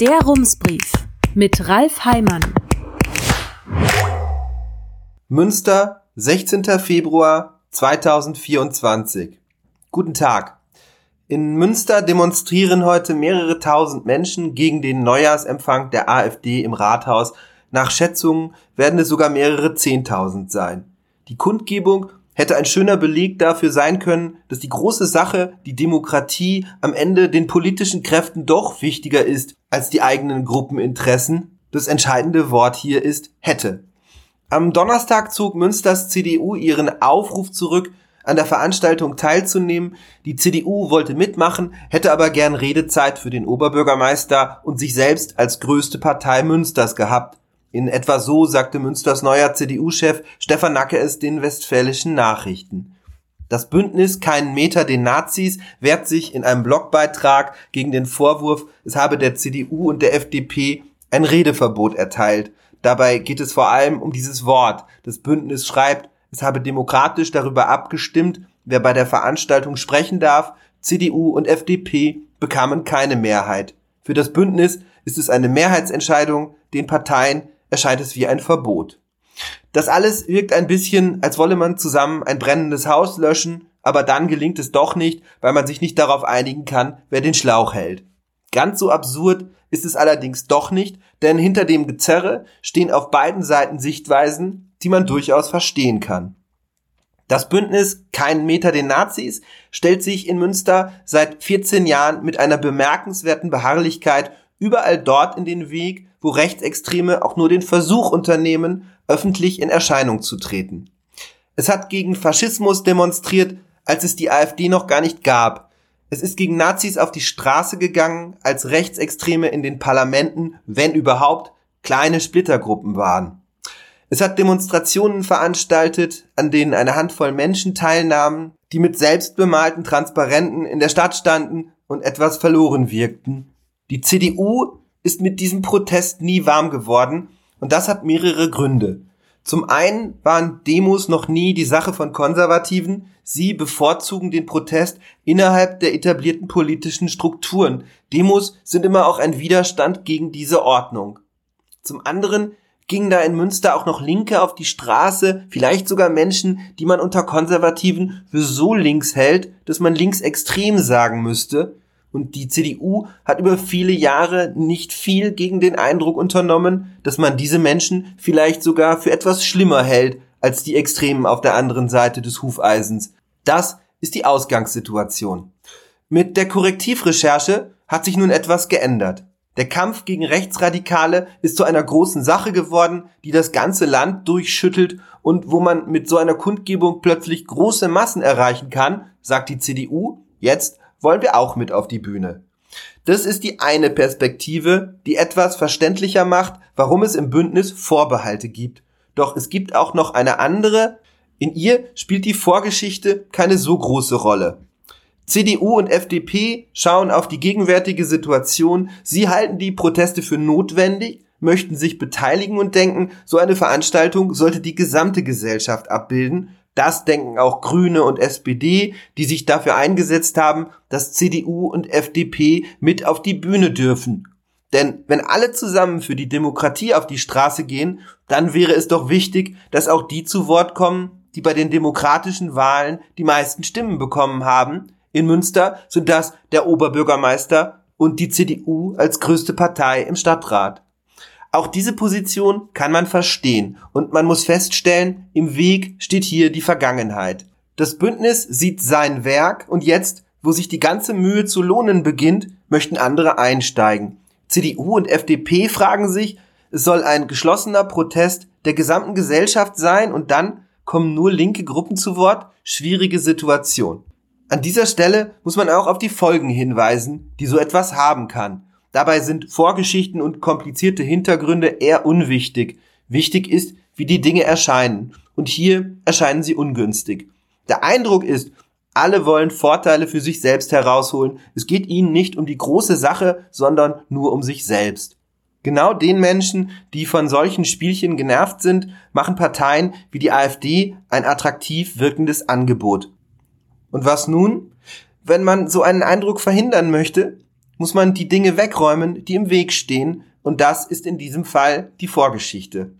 Der Rumsbrief mit Ralf Heimann. Münster, 16. Februar 2024. Guten Tag. In Münster demonstrieren heute mehrere tausend Menschen gegen den Neujahrsempfang der AfD im Rathaus. Nach Schätzungen werden es sogar mehrere Zehntausend sein. Die Kundgebung hätte ein schöner Beleg dafür sein können, dass die große Sache, die Demokratie, am Ende den politischen Kräften doch wichtiger ist als die eigenen Gruppeninteressen. Das entscheidende Wort hier ist hätte. Am Donnerstag zog Münsters CDU ihren Aufruf zurück, an der Veranstaltung teilzunehmen. Die CDU wollte mitmachen, hätte aber gern Redezeit für den Oberbürgermeister und sich selbst als größte Partei Münsters gehabt. In etwa so sagte Münsters neuer CDU-Chef Stefan Nacke es den westfälischen Nachrichten. Das Bündnis Keinen Meter den Nazis wehrt sich in einem Blogbeitrag gegen den Vorwurf, es habe der CDU und der FDP ein Redeverbot erteilt. Dabei geht es vor allem um dieses Wort. Das Bündnis schreibt, es habe demokratisch darüber abgestimmt, wer bei der Veranstaltung sprechen darf. CDU und FDP bekamen keine Mehrheit. Für das Bündnis ist es eine Mehrheitsentscheidung, den Parteien erscheint es wie ein Verbot. Das alles wirkt ein bisschen, als wolle man zusammen ein brennendes Haus löschen, aber dann gelingt es doch nicht, weil man sich nicht darauf einigen kann, wer den Schlauch hält. Ganz so absurd ist es allerdings doch nicht, denn hinter dem Gezerre stehen auf beiden Seiten Sichtweisen, die man durchaus verstehen kann. Das Bündnis Keinen Meter den Nazis stellt sich in Münster seit 14 Jahren mit einer bemerkenswerten Beharrlichkeit überall dort in den Weg, wo Rechtsextreme auch nur den Versuch unternehmen, öffentlich in Erscheinung zu treten. Es hat gegen Faschismus demonstriert, als es die AfD noch gar nicht gab. Es ist gegen Nazis auf die Straße gegangen, als Rechtsextreme in den Parlamenten, wenn überhaupt, kleine Splittergruppen waren. Es hat Demonstrationen veranstaltet, an denen eine Handvoll Menschen teilnahmen, die mit selbstbemalten Transparenten in der Stadt standen und etwas verloren wirkten, die CDU ist mit diesem Protest nie warm geworden und das hat mehrere Gründe. Zum einen waren Demos noch nie die Sache von Konservativen, sie bevorzugen den Protest innerhalb der etablierten politischen Strukturen. Demos sind immer auch ein Widerstand gegen diese Ordnung. Zum anderen gingen da in Münster auch noch Linke auf die Straße, vielleicht sogar Menschen, die man unter Konservativen für so links hält, dass man linksextrem sagen müsste. Und die CDU hat über viele Jahre nicht viel gegen den Eindruck unternommen, dass man diese Menschen vielleicht sogar für etwas schlimmer hält als die Extremen auf der anderen Seite des Hufeisens. Das ist die Ausgangssituation. Mit der Korrektivrecherche hat sich nun etwas geändert. Der Kampf gegen Rechtsradikale ist zu einer großen Sache geworden, die das ganze Land durchschüttelt und wo man mit so einer Kundgebung plötzlich große Massen erreichen kann, sagt die CDU, jetzt wollen wir auch mit auf die Bühne. Das ist die eine Perspektive, die etwas verständlicher macht, warum es im Bündnis Vorbehalte gibt. Doch es gibt auch noch eine andere. In ihr spielt die Vorgeschichte keine so große Rolle. CDU und FDP schauen auf die gegenwärtige Situation. Sie halten die Proteste für notwendig, möchten sich beteiligen und denken, so eine Veranstaltung sollte die gesamte Gesellschaft abbilden das denken auch Grüne und SPD, die sich dafür eingesetzt haben, dass CDU und FDP mit auf die Bühne dürfen. Denn wenn alle zusammen für die Demokratie auf die Straße gehen, dann wäre es doch wichtig, dass auch die zu Wort kommen, die bei den demokratischen Wahlen die meisten Stimmen bekommen haben. In Münster sind das der Oberbürgermeister und die CDU als größte Partei im Stadtrat. Auch diese Position kann man verstehen und man muss feststellen, im Weg steht hier die Vergangenheit. Das Bündnis sieht sein Werk und jetzt, wo sich die ganze Mühe zu lohnen beginnt, möchten andere einsteigen. CDU und FDP fragen sich, es soll ein geschlossener Protest der gesamten Gesellschaft sein und dann kommen nur linke Gruppen zu Wort? Schwierige Situation. An dieser Stelle muss man auch auf die Folgen hinweisen, die so etwas haben kann. Dabei sind Vorgeschichten und komplizierte Hintergründe eher unwichtig. Wichtig ist, wie die Dinge erscheinen. Und hier erscheinen sie ungünstig. Der Eindruck ist, alle wollen Vorteile für sich selbst herausholen. Es geht ihnen nicht um die große Sache, sondern nur um sich selbst. Genau den Menschen, die von solchen Spielchen genervt sind, machen Parteien wie die AfD ein attraktiv wirkendes Angebot. Und was nun? Wenn man so einen Eindruck verhindern möchte, muss man die Dinge wegräumen, die im Weg stehen, und das ist in diesem Fall die Vorgeschichte.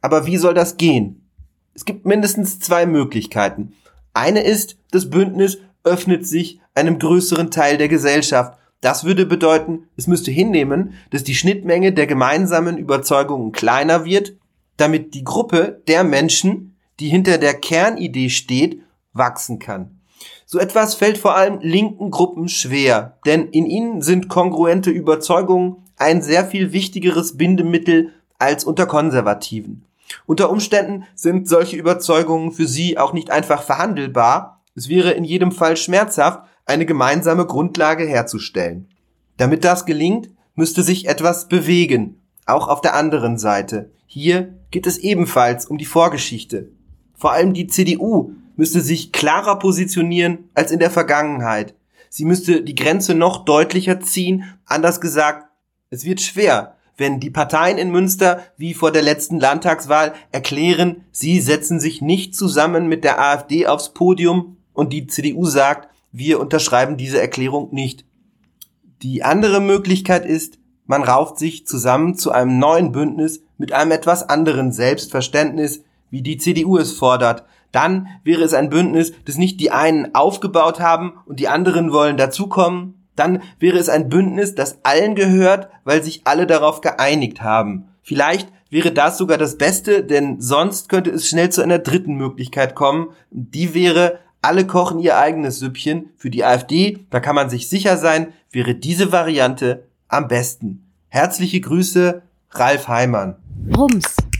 Aber wie soll das gehen? Es gibt mindestens zwei Möglichkeiten. Eine ist, das Bündnis öffnet sich einem größeren Teil der Gesellschaft. Das würde bedeuten, es müsste hinnehmen, dass die Schnittmenge der gemeinsamen Überzeugungen kleiner wird, damit die Gruppe der Menschen, die hinter der Kernidee steht, wachsen kann. So etwas fällt vor allem linken Gruppen schwer, denn in ihnen sind kongruente Überzeugungen ein sehr viel wichtigeres Bindemittel als unter Konservativen. Unter Umständen sind solche Überzeugungen für sie auch nicht einfach verhandelbar. Es wäre in jedem Fall schmerzhaft, eine gemeinsame Grundlage herzustellen. Damit das gelingt, müsste sich etwas bewegen, auch auf der anderen Seite. Hier geht es ebenfalls um die Vorgeschichte. Vor allem die CDU müsste sich klarer positionieren als in der Vergangenheit. Sie müsste die Grenze noch deutlicher ziehen. Anders gesagt, es wird schwer, wenn die Parteien in Münster wie vor der letzten Landtagswahl erklären, sie setzen sich nicht zusammen mit der AfD aufs Podium und die CDU sagt, wir unterschreiben diese Erklärung nicht. Die andere Möglichkeit ist, man rauft sich zusammen zu einem neuen Bündnis mit einem etwas anderen Selbstverständnis, wie die CDU es fordert. Dann wäre es ein Bündnis, das nicht die einen aufgebaut haben und die anderen wollen dazukommen, dann wäre es ein Bündnis, das allen gehört, weil sich alle darauf geeinigt haben. Vielleicht wäre das sogar das Beste, denn sonst könnte es schnell zu einer dritten Möglichkeit kommen. Die wäre, alle kochen ihr eigenes Süppchen. Für die AfD, da kann man sich sicher sein, wäre diese Variante am besten. Herzliche Grüße, Ralf Heimann. Rums,